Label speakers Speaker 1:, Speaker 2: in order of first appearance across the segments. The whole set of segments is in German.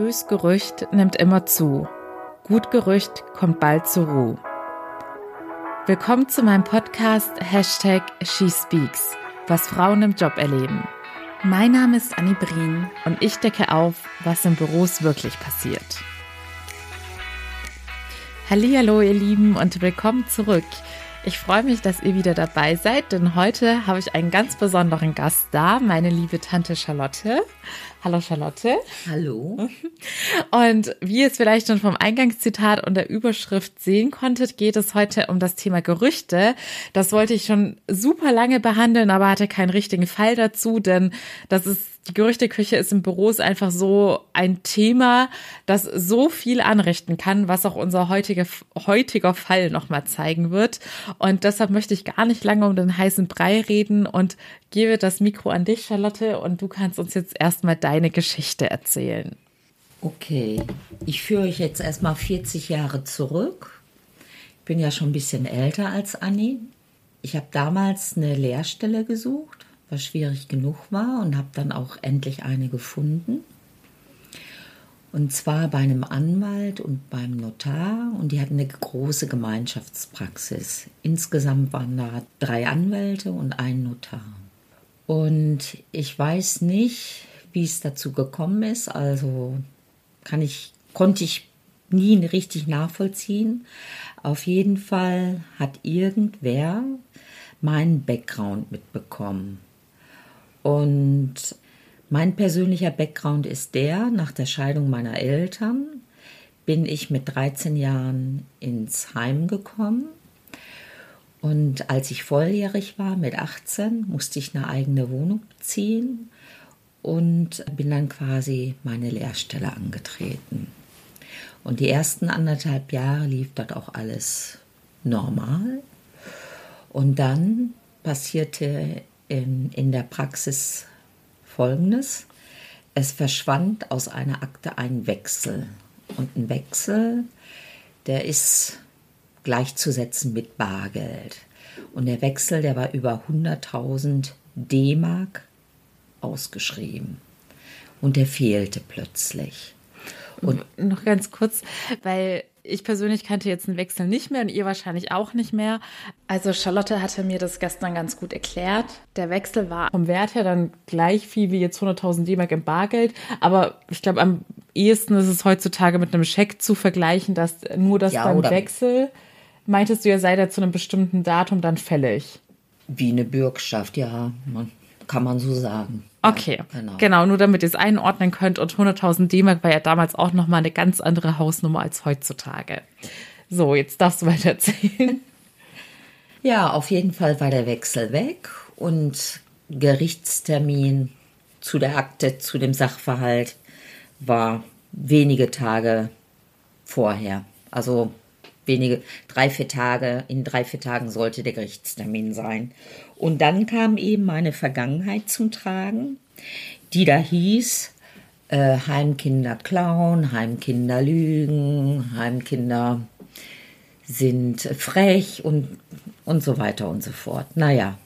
Speaker 1: Bös Gerücht nimmt immer zu. Gut Gerücht kommt bald zur Ruhe. Willkommen zu meinem Podcast Hashtag SheSpeaks, was Frauen im Job erleben. Mein Name ist Annie Brien und ich decke auf, was in Büros wirklich passiert. Hallo, ihr Lieben und willkommen zurück. Ich freue mich, dass ihr wieder dabei seid, denn heute habe ich einen ganz besonderen Gast da, meine liebe Tante Charlotte. Hallo Charlotte.
Speaker 2: Hallo.
Speaker 1: Und wie ihr es vielleicht schon vom Eingangszitat und der Überschrift sehen konntet, geht es heute um das Thema Gerüchte. Das wollte ich schon super lange behandeln, aber hatte keinen richtigen Fall dazu, denn das ist die Gerüchteküche ist in Büros einfach so ein Thema, das so viel anrichten kann, was auch unser heutiger, heutiger Fall nochmal zeigen wird. Und deshalb möchte ich gar nicht lange um den heißen Brei reden und gebe das Mikro an dich, Charlotte, und du kannst uns jetzt erstmal deine Geschichte erzählen.
Speaker 2: Okay, ich führe euch jetzt erstmal 40 Jahre zurück. Ich bin ja schon ein bisschen älter als Anni. Ich habe damals eine Lehrstelle gesucht, was schwierig genug war und habe dann auch endlich eine gefunden. Und zwar bei einem Anwalt und beim Notar und die hatten eine große Gemeinschaftspraxis. Insgesamt waren da drei Anwälte und ein Notar. Und ich weiß nicht, wie es dazu gekommen ist. Also kann ich, konnte ich nie richtig nachvollziehen. Auf jeden Fall hat irgendwer meinen Background mitbekommen. Und mein persönlicher Background ist der, nach der Scheidung meiner Eltern bin ich mit 13 Jahren ins Heim gekommen und als ich volljährig war, mit 18, musste ich eine eigene Wohnung beziehen und bin dann quasi meine Lehrstelle angetreten. Und die ersten anderthalb Jahre lief dort auch alles normal. Und dann passierte in, in der Praxis Folgendes. Es verschwand aus einer Akte ein Wechsel. Und ein Wechsel, der ist gleichzusetzen mit Bargeld. Und der Wechsel, der war über 100.000 D-Mark ausgeschrieben. Und der fehlte plötzlich.
Speaker 1: Und noch ganz kurz, weil ich persönlich kannte jetzt einen Wechsel nicht mehr und ihr wahrscheinlich auch nicht mehr. Also Charlotte hatte mir das gestern ganz gut erklärt. Der Wechsel war vom Wert her dann gleich viel wie jetzt 100.000 D-Mark im Bargeld. Aber ich glaube, am ehesten ist es heutzutage mit einem Scheck zu vergleichen, dass nur das ja, beim Wechsel meintest du ja, sei der zu einem bestimmten Datum dann fällig.
Speaker 2: Wie eine Bürgschaft, ja, kann man so sagen.
Speaker 1: Okay, genau. genau. nur damit ihr es einordnen könnt. Und 100.000 D-Mark war ja damals auch nochmal eine ganz andere Hausnummer als heutzutage. So, jetzt darfst du weiter erzählen.
Speaker 2: Ja, auf jeden Fall war der Wechsel weg und Gerichtstermin zu der Akte, zu dem Sachverhalt war wenige Tage vorher. Also wenige, drei, vier Tage, in drei, vier Tagen sollte der Gerichtstermin sein. Und dann kam eben meine Vergangenheit zum Tragen, die da hieß, äh, Heimkinder klauen, Heimkinder lügen, Heimkinder sind frech und, und so weiter und so fort. Naja,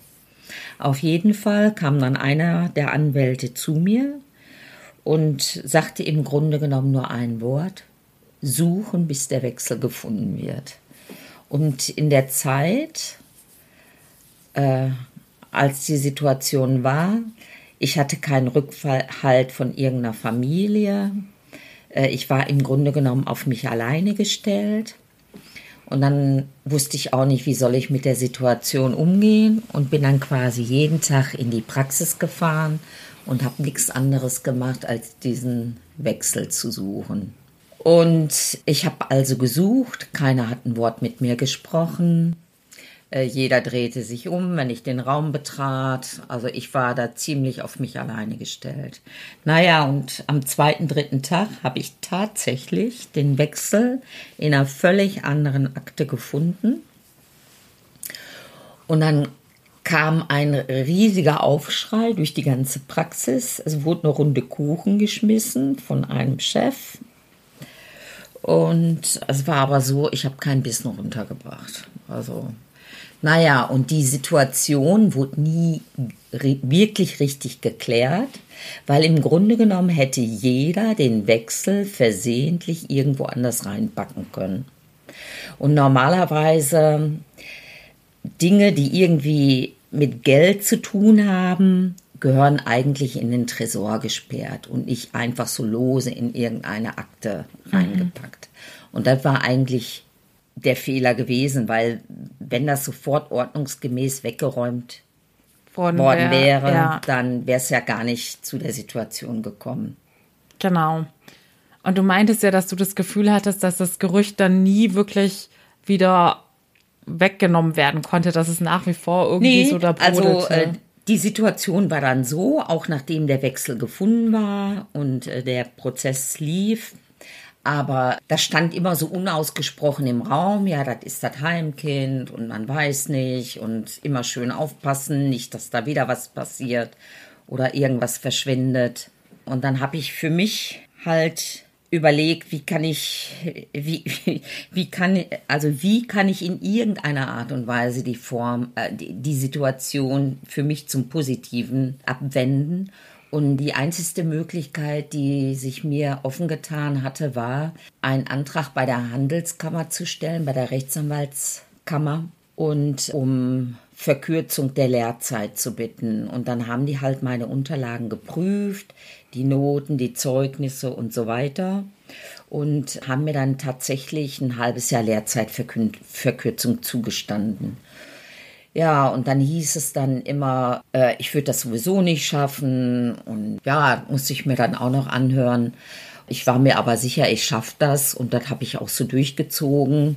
Speaker 2: auf jeden Fall kam dann einer der Anwälte zu mir und sagte im Grunde genommen nur ein Wort, suchen, bis der Wechsel gefunden wird. Und in der Zeit, äh, als die Situation war, ich hatte keinen Rückhalt von irgendeiner Familie. Äh, ich war im Grunde genommen auf mich alleine gestellt. Und dann wusste ich auch nicht, wie soll ich mit der Situation umgehen und bin dann quasi jeden Tag in die Praxis gefahren und habe nichts anderes gemacht, als diesen Wechsel zu suchen. Und ich habe also gesucht, keiner hat ein Wort mit mir gesprochen. Äh, jeder drehte sich um, wenn ich den Raum betrat. Also ich war da ziemlich auf mich alleine gestellt. Naja, und am zweiten, dritten Tag habe ich tatsächlich den Wechsel in einer völlig anderen Akte gefunden. Und dann kam ein riesiger Aufschrei durch die ganze Praxis. Es wurde eine Runde Kuchen geschmissen von einem Chef und es war aber so, ich habe kein Bissen runtergebracht. Also Naja, und die Situation wurde nie wirklich richtig geklärt, weil im Grunde genommen hätte jeder den Wechsel versehentlich irgendwo anders reinpacken können. Und normalerweise Dinge, die irgendwie mit Geld zu tun haben, gehören eigentlich in den Tresor gesperrt und nicht einfach so lose in irgendeine Akte mhm. reingepackt. Mhm. Und das war eigentlich der Fehler gewesen, weil wenn das sofort ordnungsgemäß weggeräumt worden, worden wäre, ja. dann wäre es ja gar nicht zu der Situation gekommen.
Speaker 1: Genau. Und du meintest ja, dass du das Gefühl hattest, dass das Gerücht dann nie wirklich wieder weggenommen werden konnte, dass es nach wie vor irgendwie nee, so da
Speaker 2: brodelte. Also äh, die Situation war dann so, auch nachdem der Wechsel gefunden war und äh, der Prozess lief, aber das stand immer so unausgesprochen im Raum, ja, das ist das Heimkind und man weiß nicht und immer schön aufpassen, nicht, dass da wieder was passiert oder irgendwas verschwindet. Und dann habe ich für mich halt überlegt, wie kann ich, wie, wie, wie kann, also wie kann ich in irgendeiner Art und Weise die Form, äh, die, die Situation für mich zum Positiven abwenden und die einzige Möglichkeit, die sich mir offen getan hatte, war, einen Antrag bei der Handelskammer zu stellen, bei der Rechtsanwaltskammer und um Verkürzung der Lehrzeit zu bitten. Und dann haben die halt meine Unterlagen geprüft, die Noten, die Zeugnisse und so weiter. Und haben mir dann tatsächlich ein halbes Jahr Lehrzeitverkürzung zugestanden. Ja, und dann hieß es dann immer, äh, ich würde das sowieso nicht schaffen. Und ja, musste ich mir dann auch noch anhören. Ich war mir aber sicher, ich schaffe das. Und das habe ich auch so durchgezogen.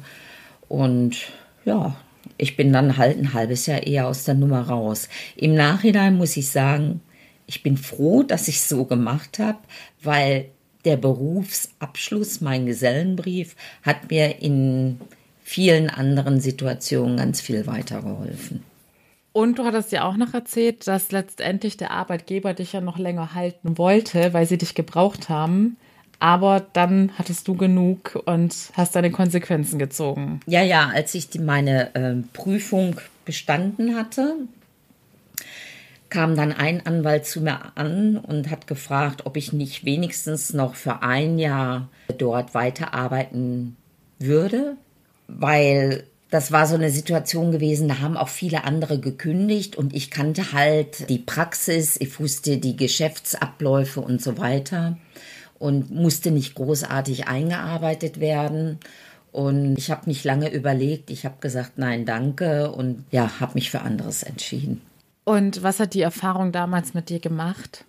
Speaker 2: Und ja, ich bin dann halt ein halbes Jahr eher aus der Nummer raus. Im Nachhinein muss ich sagen, ich bin froh, dass ich so gemacht habe, weil der Berufsabschluss, mein Gesellenbrief, hat mir in vielen anderen Situationen ganz viel weitergeholfen.
Speaker 1: Und du hattest ja auch noch erzählt, dass letztendlich der Arbeitgeber dich ja noch länger halten wollte, weil sie dich gebraucht haben. Aber dann hattest du genug und hast deine Konsequenzen gezogen.
Speaker 2: Ja, ja, als ich die, meine äh, Prüfung bestanden hatte, kam dann ein Anwalt zu mir an und hat gefragt, ob ich nicht wenigstens noch für ein Jahr dort weiterarbeiten würde weil das war so eine Situation gewesen, da haben auch viele andere gekündigt und ich kannte halt die Praxis, ich wusste die Geschäftsabläufe und so weiter und musste nicht großartig eingearbeitet werden. Und ich habe nicht lange überlegt, ich habe gesagt, nein, danke und ja, habe mich für anderes entschieden.
Speaker 1: Und was hat die Erfahrung damals mit dir gemacht?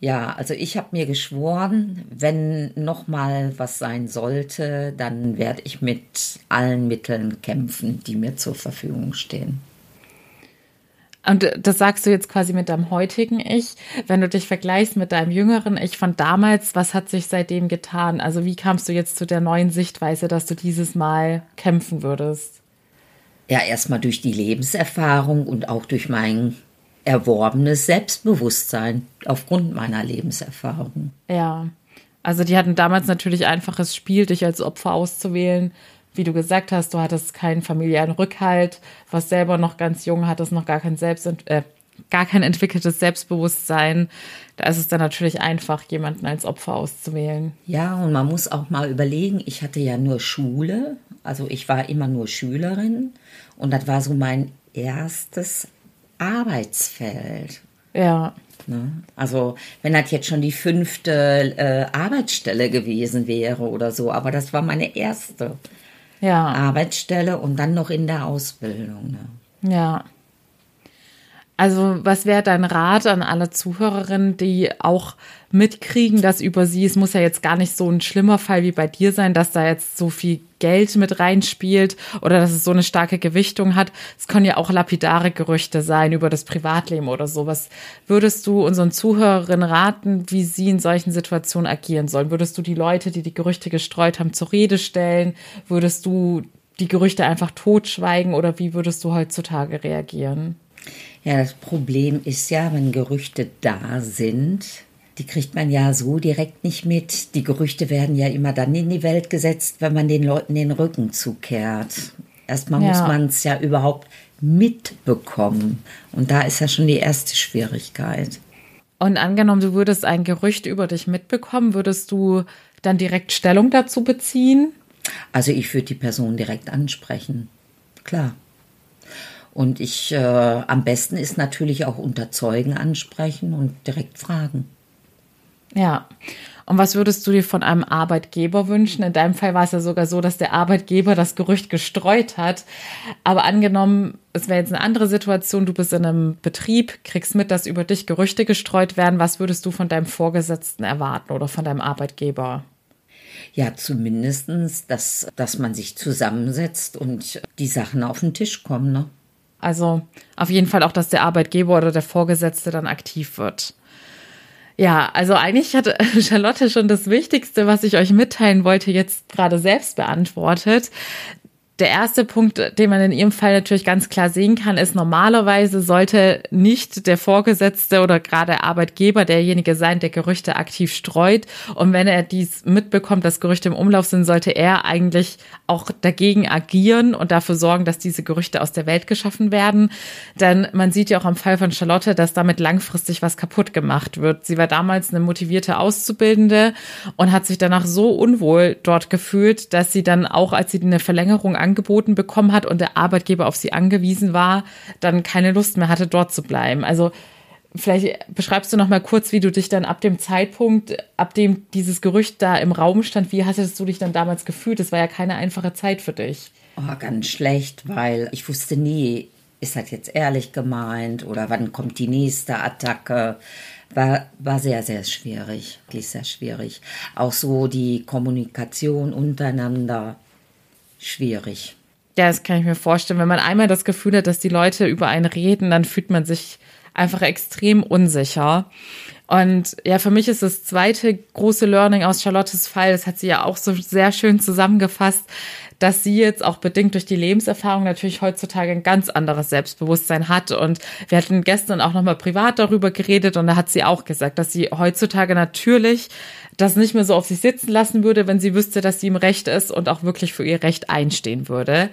Speaker 2: Ja, also ich habe mir geschworen, wenn noch mal was sein sollte, dann werde ich mit allen Mitteln kämpfen, die mir zur Verfügung stehen.
Speaker 1: Und das sagst du jetzt quasi mit deinem heutigen Ich. Wenn du dich vergleichst mit deinem jüngeren Ich von damals, was hat sich seitdem getan? Also wie kamst du jetzt zu der neuen Sichtweise, dass du dieses Mal kämpfen würdest?
Speaker 2: Ja, erstmal durch die Lebenserfahrung und auch durch meinen erworbenes Selbstbewusstsein aufgrund meiner Lebenserfahrung.
Speaker 1: Ja, also die hatten damals natürlich einfaches Spiel, dich als Opfer auszuwählen. Wie du gesagt hast, du hattest keinen familiären Rückhalt, was selber noch ganz jung, hattest noch gar kein Selbst äh, gar kein entwickeltes Selbstbewusstsein. Da ist es dann natürlich einfach, jemanden als Opfer auszuwählen.
Speaker 2: Ja, und man muss auch mal überlegen, ich hatte ja nur Schule, also ich war immer nur Schülerin und das war so mein erstes Arbeitsfeld.
Speaker 1: Ja.
Speaker 2: Ne? Also wenn das jetzt schon die fünfte äh, Arbeitsstelle gewesen wäre oder so, aber das war meine erste ja. Arbeitsstelle und dann noch in der Ausbildung.
Speaker 1: Ne? Ja. Also, was wäre dein Rat an alle Zuhörerinnen, die auch mitkriegen, dass über sie, es muss ja jetzt gar nicht so ein schlimmer Fall wie bei dir sein, dass da jetzt so viel Geld mit reinspielt oder dass es so eine starke Gewichtung hat. Es können ja auch lapidare Gerüchte sein über das Privatleben oder sowas. Würdest du unseren Zuhörerinnen raten, wie sie in solchen Situationen agieren sollen? Würdest du die Leute, die die Gerüchte gestreut haben, zur Rede stellen? Würdest du die Gerüchte einfach totschweigen oder wie würdest du heutzutage reagieren?
Speaker 2: Ja, das Problem ist ja, wenn Gerüchte da sind, die kriegt man ja so direkt nicht mit. Die Gerüchte werden ja immer dann in die Welt gesetzt, wenn man den Leuten den Rücken zukehrt. Erstmal ja. muss man es ja überhaupt mitbekommen. Und da ist ja schon die erste Schwierigkeit.
Speaker 1: Und angenommen, du würdest ein Gerücht über dich mitbekommen, würdest du dann direkt Stellung dazu beziehen?
Speaker 2: Also ich würde die Person direkt ansprechen. Klar. Und ich, äh, am besten ist natürlich auch unter Zeugen ansprechen und direkt fragen.
Speaker 1: Ja. Und was würdest du dir von einem Arbeitgeber wünschen? In deinem Fall war es ja sogar so, dass der Arbeitgeber das Gerücht gestreut hat. Aber angenommen, es wäre jetzt eine andere Situation, du bist in einem Betrieb, kriegst mit, dass über dich Gerüchte gestreut werden. Was würdest du von deinem Vorgesetzten erwarten oder von deinem Arbeitgeber?
Speaker 2: Ja, zumindestens, dass, dass man sich zusammensetzt und die Sachen auf den Tisch kommen. Ne?
Speaker 1: Also auf jeden Fall auch, dass der Arbeitgeber oder der Vorgesetzte dann aktiv wird. Ja, also eigentlich hat Charlotte schon das Wichtigste, was ich euch mitteilen wollte, jetzt gerade selbst beantwortet. Der erste Punkt, den man in Ihrem Fall natürlich ganz klar sehen kann, ist, normalerweise sollte nicht der Vorgesetzte oder gerade Arbeitgeber derjenige sein, der Gerüchte aktiv streut. Und wenn er dies mitbekommt, dass Gerüchte im Umlauf sind, sollte er eigentlich auch dagegen agieren und dafür sorgen, dass diese Gerüchte aus der Welt geschaffen werden. Denn man sieht ja auch am Fall von Charlotte, dass damit langfristig was kaputt gemacht wird. Sie war damals eine motivierte Auszubildende und hat sich danach so unwohl dort gefühlt, dass sie dann auch, als sie eine Verlängerung angeboten bekommen hat und der Arbeitgeber auf sie angewiesen war, dann keine Lust mehr hatte, dort zu bleiben. Also vielleicht beschreibst du noch mal kurz, wie du dich dann ab dem Zeitpunkt, ab dem dieses Gerücht da im Raum stand, wie hattest du dich dann damals gefühlt? Das war ja keine einfache Zeit für dich.
Speaker 2: Oh, ganz schlecht, weil ich wusste nie, ist das jetzt ehrlich gemeint oder wann kommt die nächste Attacke? War, war sehr, sehr schwierig, wirklich sehr schwierig. Auch so die Kommunikation untereinander schwierig.
Speaker 1: Ja, das kann ich mir vorstellen. Wenn man einmal das Gefühl hat, dass die Leute über einen reden, dann fühlt man sich einfach extrem unsicher. Und ja, für mich ist das zweite große Learning aus Charlottes Fall, das hat sie ja auch so sehr schön zusammengefasst, dass sie jetzt auch bedingt durch die Lebenserfahrung natürlich heutzutage ein ganz anderes Selbstbewusstsein hat. Und wir hatten gestern auch nochmal privat darüber geredet und da hat sie auch gesagt, dass sie heutzutage natürlich das nicht mehr so auf sich sitzen lassen würde, wenn sie wüsste, dass sie im Recht ist und auch wirklich für ihr Recht einstehen würde.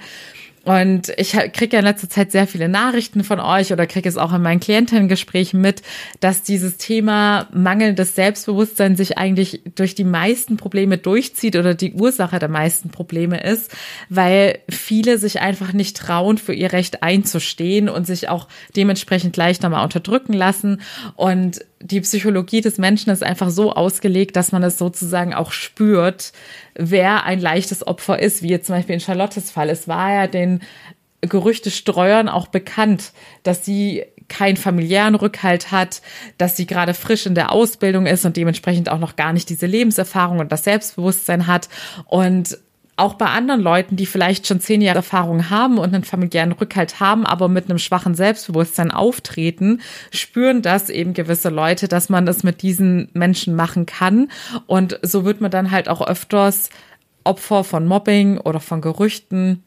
Speaker 1: Und ich kriege ja in letzter Zeit sehr viele Nachrichten von euch oder kriege es auch in meinen Klientengesprächen mit, dass dieses Thema mangelndes Selbstbewusstsein sich eigentlich durch die meisten Probleme durchzieht oder die Ursache der meisten Probleme ist, weil viele sich einfach nicht trauen, für ihr Recht einzustehen und sich auch dementsprechend leichter mal unterdrücken lassen. Und die Psychologie des Menschen ist einfach so ausgelegt, dass man es sozusagen auch spürt, wer ein leichtes Opfer ist, wie jetzt zum Beispiel in Charlottes Fall. Es war ja den Gerüchtestreuern auch bekannt, dass sie keinen familiären Rückhalt hat, dass sie gerade frisch in der Ausbildung ist und dementsprechend auch noch gar nicht diese Lebenserfahrung und das Selbstbewusstsein hat. Und auch bei anderen Leuten, die vielleicht schon zehn Jahre Erfahrung haben und einen familiären Rückhalt haben, aber mit einem schwachen Selbstbewusstsein auftreten, spüren das eben gewisse Leute, dass man das mit diesen Menschen machen kann. Und so wird man dann halt auch öfters Opfer von Mobbing oder von Gerüchten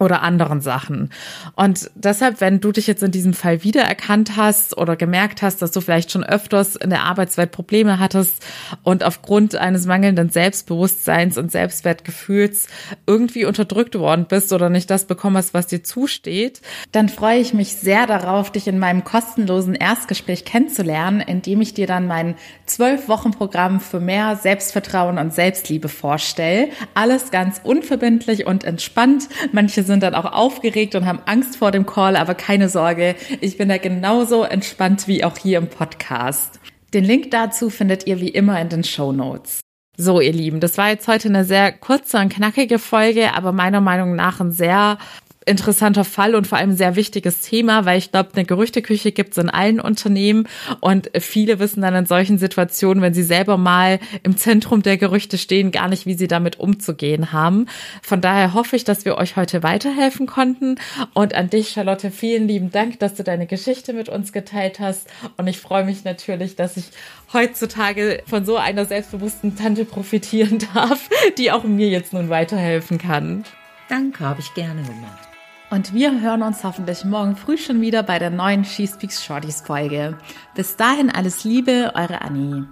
Speaker 1: oder anderen Sachen. Und deshalb, wenn du dich jetzt in diesem Fall wiedererkannt hast oder gemerkt hast, dass du vielleicht schon öfters in der Arbeitswelt Probleme hattest und aufgrund eines mangelnden Selbstbewusstseins und Selbstwertgefühls irgendwie unterdrückt worden bist oder nicht das bekommen hast, was dir zusteht, dann freue ich mich sehr darauf, dich in meinem kostenlosen Erstgespräch kennenzulernen, indem ich dir dann mein zwölf Wochen Programm für mehr Selbstvertrauen und Selbstliebe vorstelle. Alles ganz unverbindlich und entspannt. Manche sind dann auch aufgeregt und haben Angst vor dem Call, aber keine Sorge, ich bin da genauso entspannt wie auch hier im Podcast. Den Link dazu findet ihr wie immer in den Show Notes. So, ihr Lieben, das war jetzt heute eine sehr kurze und knackige Folge, aber meiner Meinung nach ein sehr interessanter Fall und vor allem sehr wichtiges Thema, weil ich glaube, eine Gerüchteküche gibt es in allen Unternehmen und viele wissen dann in solchen Situationen, wenn sie selber mal im Zentrum der Gerüchte stehen, gar nicht, wie sie damit umzugehen haben. Von daher hoffe ich, dass wir euch heute weiterhelfen konnten und an dich, Charlotte, vielen lieben Dank, dass du deine Geschichte mit uns geteilt hast und ich freue mich natürlich, dass ich heutzutage von so einer selbstbewussten Tante profitieren darf, die auch mir jetzt nun weiterhelfen kann.
Speaker 2: Danke, habe ich gerne gemacht.
Speaker 1: Und wir hören uns hoffentlich morgen früh schon wieder bei der neuen She Speaks Shorties Folge. Bis dahin alles Liebe, eure Annie.